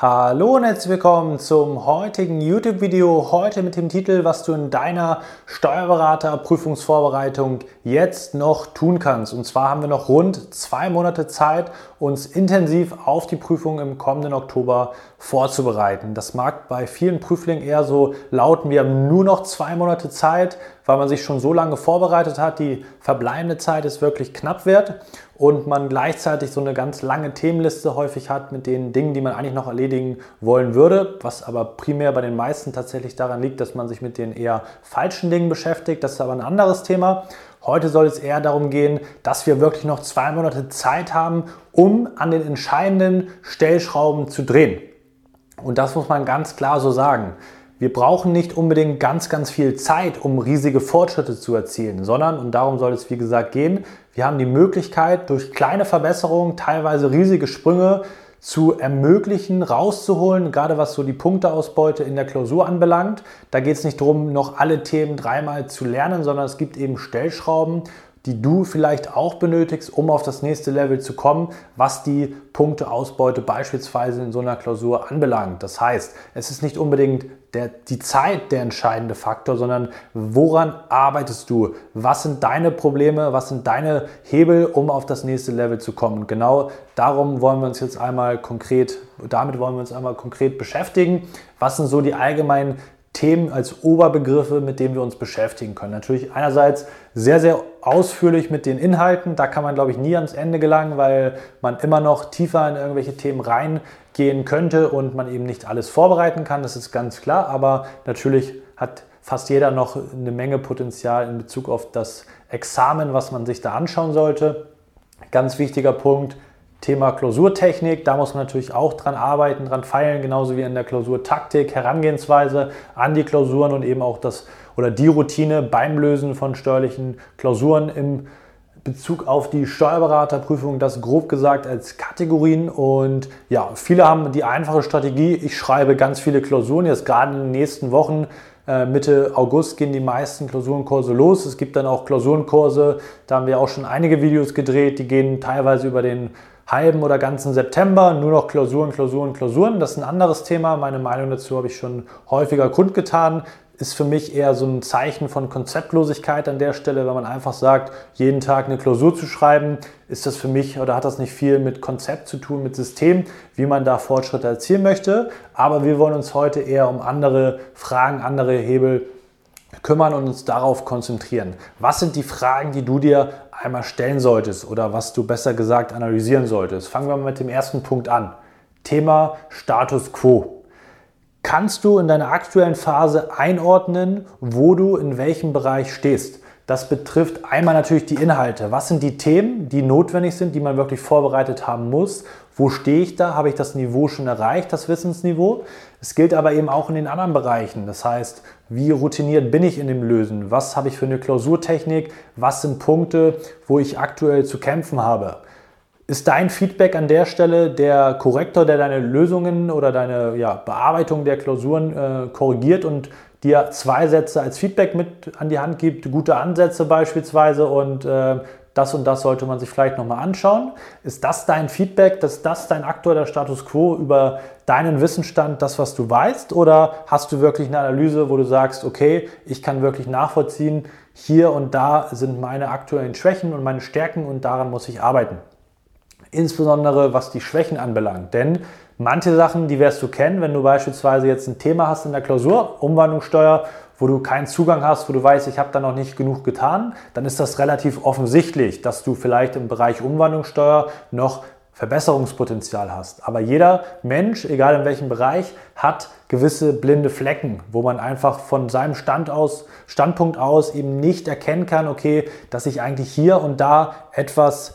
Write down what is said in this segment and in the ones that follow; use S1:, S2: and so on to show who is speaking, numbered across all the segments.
S1: Hallo und herzlich willkommen zum heutigen YouTube-Video. Heute mit dem Titel, was du in deiner Steuerberaterprüfungsvorbereitung jetzt noch tun kannst. Und zwar haben wir noch rund zwei Monate Zeit, uns intensiv auf die Prüfung im kommenden Oktober vorzubereiten. Das mag bei vielen Prüflingen eher so lauten, wir haben nur noch zwei Monate Zeit, weil man sich schon so lange vorbereitet hat. Die verbleibende Zeit ist wirklich knapp wert und man gleichzeitig so eine ganz lange Themenliste häufig hat mit den Dingen, die man eigentlich noch erledigen wollen würde, was aber primär bei den meisten tatsächlich daran liegt, dass man sich mit den eher falschen Dingen beschäftigt. Das ist aber ein anderes Thema. Heute soll es eher darum gehen, dass wir wirklich noch zwei Monate Zeit haben, um an den entscheidenden Stellschrauben zu drehen. Und das muss man ganz klar so sagen. Wir brauchen nicht unbedingt ganz, ganz viel Zeit, um riesige Fortschritte zu erzielen, sondern, und darum soll es wie gesagt gehen, wir haben die Möglichkeit, durch kleine Verbesserungen, teilweise riesige Sprünge zu ermöglichen, rauszuholen, gerade was so die Punkteausbeute in der Klausur anbelangt. Da geht es nicht darum, noch alle Themen dreimal zu lernen, sondern es gibt eben Stellschrauben, die du vielleicht auch benötigst, um auf das nächste Level zu kommen, was die Punkteausbeute beispielsweise in so einer Klausur anbelangt. Das heißt, es ist nicht unbedingt der, die Zeit der entscheidende Faktor, sondern woran arbeitest du? Was sind deine Probleme? Was sind deine Hebel, um auf das nächste Level zu kommen? Und genau darum wollen wir uns jetzt einmal konkret, damit wollen wir uns einmal konkret beschäftigen. Was sind so die allgemeinen Themen als Oberbegriffe, mit denen wir uns beschäftigen können. Natürlich einerseits sehr, sehr ausführlich mit den Inhalten. Da kann man, glaube ich, nie ans Ende gelangen, weil man immer noch tiefer in irgendwelche Themen reingehen könnte und man eben nicht alles vorbereiten kann. Das ist ganz klar. Aber natürlich hat fast jeder noch eine Menge Potenzial in Bezug auf das Examen, was man sich da anschauen sollte. Ganz wichtiger Punkt, Thema Klausurtechnik, da muss man natürlich auch dran arbeiten, dran feilen, genauso wie in der Klausurtaktik, Herangehensweise an die Klausuren und eben auch das oder die Routine beim Lösen von steuerlichen Klausuren im Bezug auf die Steuerberaterprüfung, das grob gesagt als Kategorien. Und ja, viele haben die einfache Strategie, ich schreibe ganz viele Klausuren, jetzt gerade in den nächsten Wochen äh, Mitte August gehen die meisten Klausurenkurse los. Es gibt dann auch Klausurenkurse, da haben wir auch schon einige Videos gedreht, die gehen teilweise über den halben oder ganzen September nur noch Klausuren, Klausuren, Klausuren. Das ist ein anderes Thema. Meine Meinung dazu habe ich schon häufiger kundgetan. Ist für mich eher so ein Zeichen von Konzeptlosigkeit an der Stelle, wenn man einfach sagt, jeden Tag eine Klausur zu schreiben, ist das für mich oder hat das nicht viel mit Konzept zu tun, mit System, wie man da Fortschritte erzielen möchte. Aber wir wollen uns heute eher um andere Fragen, andere Hebel kümmern und uns darauf konzentrieren. Was sind die Fragen, die du dir einmal stellen solltest oder was du besser gesagt analysieren solltest? Fangen wir mal mit dem ersten Punkt an. Thema Status quo. Kannst du in deiner aktuellen Phase einordnen, wo du in welchem Bereich stehst? Das betrifft einmal natürlich die Inhalte. Was sind die Themen, die notwendig sind, die man wirklich vorbereitet haben muss? Wo stehe ich da? Habe ich das Niveau schon erreicht, das Wissensniveau? Es gilt aber eben auch in den anderen Bereichen. Das heißt, wie routiniert bin ich in dem Lösen? Was habe ich für eine Klausurtechnik? Was sind Punkte, wo ich aktuell zu kämpfen habe? Ist dein Feedback an der Stelle der Korrektor, der deine Lösungen oder deine ja, Bearbeitung der Klausuren äh, korrigiert und dir zwei Sätze als Feedback mit an die Hand gibt, gute Ansätze beispielsweise und äh, das und das sollte man sich vielleicht nochmal anschauen. Ist das dein Feedback, ist das dein aktueller Status quo über deinen Wissensstand, das, was du weißt? Oder hast du wirklich eine Analyse, wo du sagst, okay, ich kann wirklich nachvollziehen, hier und da sind meine aktuellen Schwächen und meine Stärken und daran muss ich arbeiten. Insbesondere was die Schwächen anbelangt. Denn manche Sachen, die wirst du kennen, wenn du beispielsweise jetzt ein Thema hast in der Klausur, Umwandlungssteuer wo du keinen Zugang hast, wo du weißt, ich habe da noch nicht genug getan, dann ist das relativ offensichtlich, dass du vielleicht im Bereich Umwandlungssteuer noch Verbesserungspotenzial hast. Aber jeder Mensch, egal in welchem Bereich, hat gewisse blinde Flecken, wo man einfach von seinem Stand aus, Standpunkt aus eben nicht erkennen kann, okay, dass ich eigentlich hier und da etwas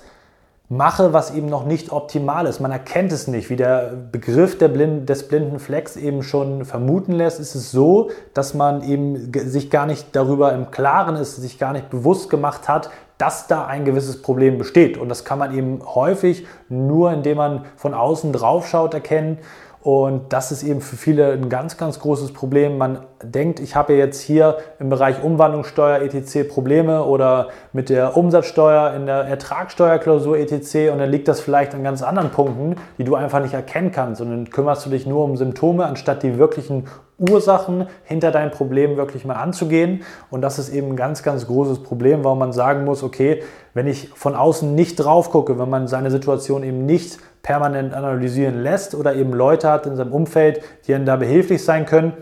S1: mache, was eben noch nicht optimal ist. Man erkennt es nicht. Wie der Begriff der Blind, des blinden Flecks eben schon vermuten lässt, ist es so, dass man eben sich gar nicht darüber im Klaren ist, sich gar nicht bewusst gemacht hat, dass da ein gewisses Problem besteht. Und das kann man eben häufig nur, indem man von außen drauf schaut, erkennen. Und das ist eben für viele ein ganz, ganz großes Problem. Man denkt, ich habe jetzt hier im Bereich Umwandlungssteuer etc. Probleme oder mit der Umsatzsteuer in der Ertragssteuerklausur etc. Und dann liegt das vielleicht an ganz anderen Punkten, die du einfach nicht erkennen kannst. Und dann kümmerst du dich nur um Symptome, anstatt die wirklichen Ursachen hinter deinem Problem wirklich mal anzugehen. Und das ist eben ein ganz, ganz großes Problem, warum man sagen muss, okay, wenn ich von außen nicht drauf gucke, wenn man seine Situation eben nicht permanent analysieren lässt oder eben Leute hat in seinem Umfeld, die ihnen da behilflich sein können,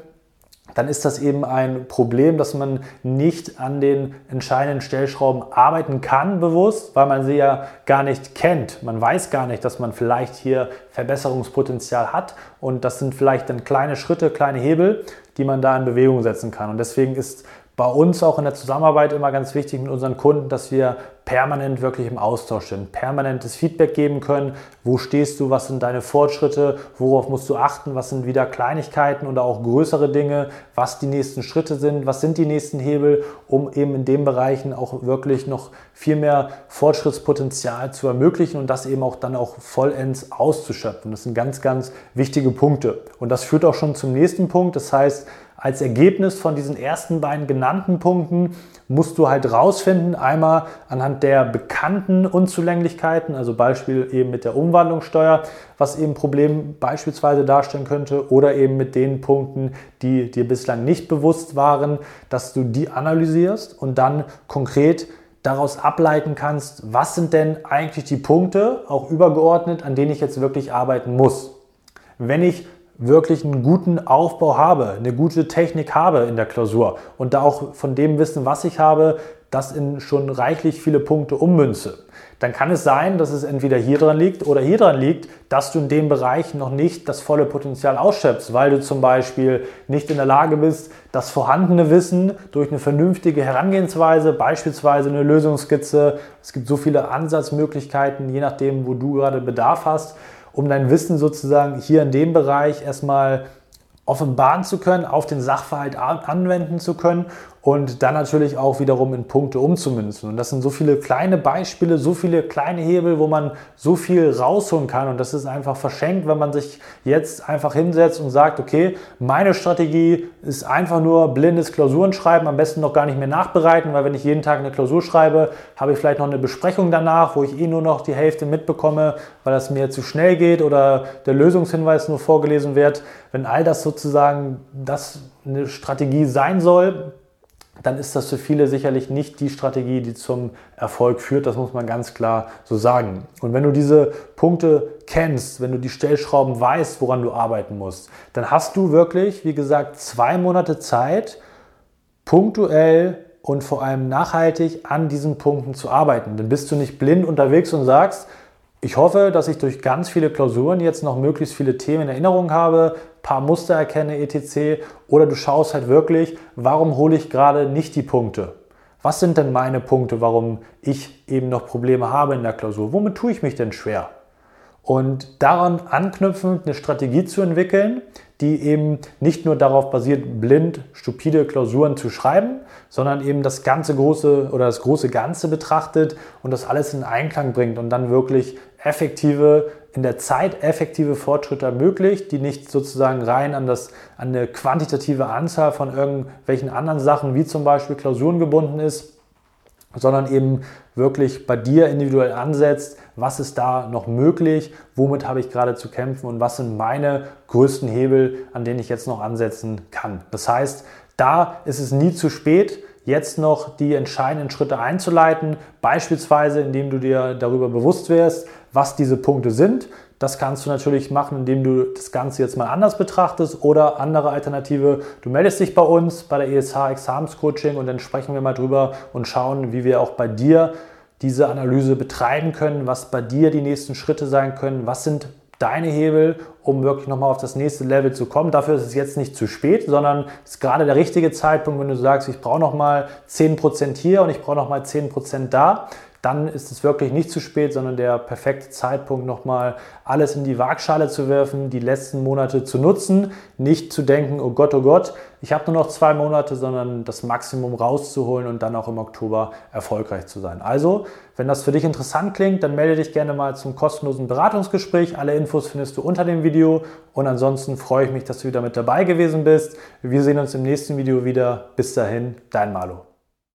S1: dann ist das eben ein Problem, dass man nicht an den entscheidenden Stellschrauben arbeiten kann bewusst, weil man sie ja gar nicht kennt. Man weiß gar nicht, dass man vielleicht hier Verbesserungspotenzial hat und das sind vielleicht dann kleine Schritte, kleine Hebel, die man da in Bewegung setzen kann. Und deswegen ist bei uns auch in der Zusammenarbeit immer ganz wichtig mit unseren Kunden, dass wir permanent wirklich im Austausch sind, permanentes Feedback geben können. Wo stehst du? Was sind deine Fortschritte? Worauf musst du achten? Was sind wieder Kleinigkeiten oder auch größere Dinge? Was die nächsten Schritte sind? Was sind die nächsten Hebel, um eben in den Bereichen auch wirklich noch viel mehr Fortschrittspotenzial zu ermöglichen und das eben auch dann auch vollends auszuschöpfen. Das sind ganz, ganz wichtige Punkte. Und das führt auch schon zum nächsten Punkt. Das heißt, als Ergebnis von diesen ersten beiden genannten Punkten musst du halt rausfinden, einmal anhand der bekannten Unzulänglichkeiten, also Beispiel eben mit der Umwandlungssteuer, was eben Problem beispielsweise darstellen könnte, oder eben mit den Punkten, die dir bislang nicht bewusst waren, dass du die analysierst und dann konkret daraus ableiten kannst, was sind denn eigentlich die Punkte, auch übergeordnet, an denen ich jetzt wirklich arbeiten muss. Wenn ich wirklich einen guten Aufbau habe, eine gute Technik habe in der Klausur und da auch von dem Wissen, was ich habe, das in schon reichlich viele Punkte ummünze, dann kann es sein, dass es entweder hier dran liegt oder hier dran liegt, dass du in dem Bereich noch nicht das volle Potenzial ausschöpfst, weil du zum Beispiel nicht in der Lage bist, das vorhandene Wissen durch eine vernünftige Herangehensweise, beispielsweise eine Lösungsskizze, es gibt so viele Ansatzmöglichkeiten, je nachdem, wo du gerade Bedarf hast, um dein Wissen sozusagen hier in dem Bereich erstmal offenbaren zu können, auf den Sachverhalt anwenden zu können und dann natürlich auch wiederum in Punkte umzumünzen. Und das sind so viele kleine Beispiele, so viele kleine Hebel, wo man so viel rausholen kann. Und das ist einfach verschenkt, wenn man sich jetzt einfach hinsetzt und sagt, okay, meine Strategie ist einfach nur blindes Klausuren schreiben, am besten noch gar nicht mehr nachbereiten, weil wenn ich jeden Tag eine Klausur schreibe, habe ich vielleicht noch eine Besprechung danach, wo ich eh nur noch die Hälfte mitbekomme, weil das mir zu schnell geht oder der Lösungshinweis nur vorgelesen wird. Wenn all das sozusagen das eine Strategie sein soll, dann ist das für viele sicherlich nicht die Strategie, die zum Erfolg führt. Das muss man ganz klar so sagen. Und wenn du diese Punkte kennst, wenn du die Stellschrauben weißt, woran du arbeiten musst, dann hast du wirklich, wie gesagt, zwei Monate Zeit, punktuell und vor allem nachhaltig an diesen Punkten zu arbeiten. Dann bist du nicht blind unterwegs und sagst, ich hoffe, dass ich durch ganz viele Klausuren jetzt noch möglichst viele Themen in Erinnerung habe, paar Muster erkenne, etc. Oder du schaust halt wirklich, warum hole ich gerade nicht die Punkte? Was sind denn meine Punkte, warum ich eben noch Probleme habe in der Klausur? Womit tue ich mich denn schwer? Und daran anknüpfend eine Strategie zu entwickeln, die eben nicht nur darauf basiert, blind, stupide Klausuren zu schreiben, sondern eben das ganze große oder das große Ganze betrachtet und das alles in Einklang bringt und dann wirklich effektive, in der Zeit effektive Fortschritte ermöglicht, die nicht sozusagen rein an, das, an eine quantitative Anzahl von irgendwelchen anderen Sachen wie zum Beispiel Klausuren gebunden ist, sondern eben wirklich bei dir individuell ansetzt, was ist da noch möglich, womit habe ich gerade zu kämpfen und was sind meine größten Hebel, an denen ich jetzt noch ansetzen kann. Das heißt, da ist es nie zu spät, jetzt noch die entscheidenden Schritte einzuleiten, beispielsweise indem du dir darüber bewusst wirst, was diese Punkte sind. Das kannst du natürlich machen, indem du das Ganze jetzt mal anders betrachtest oder andere Alternative. Du meldest dich bei uns bei der ESH Examenscoaching und dann sprechen wir mal drüber und schauen, wie wir auch bei dir diese Analyse betreiben können, was bei dir die nächsten Schritte sein können, was sind deine Hebel, um wirklich nochmal auf das nächste Level zu kommen. Dafür ist es jetzt nicht zu spät, sondern es ist gerade der richtige Zeitpunkt, wenn du sagst, ich brauche nochmal 10% hier und ich brauche nochmal 10% da. Dann ist es wirklich nicht zu spät, sondern der perfekte Zeitpunkt, nochmal alles in die Waagschale zu werfen, die letzten Monate zu nutzen, nicht zu denken, oh Gott, oh Gott, ich habe nur noch zwei Monate, sondern das Maximum rauszuholen und dann auch im Oktober erfolgreich zu sein. Also, wenn das für dich interessant klingt, dann melde dich gerne mal zum kostenlosen Beratungsgespräch. Alle Infos findest du unter dem Video und ansonsten freue ich mich, dass du wieder mit dabei gewesen bist. Wir sehen uns im nächsten Video wieder. Bis dahin, dein Malo.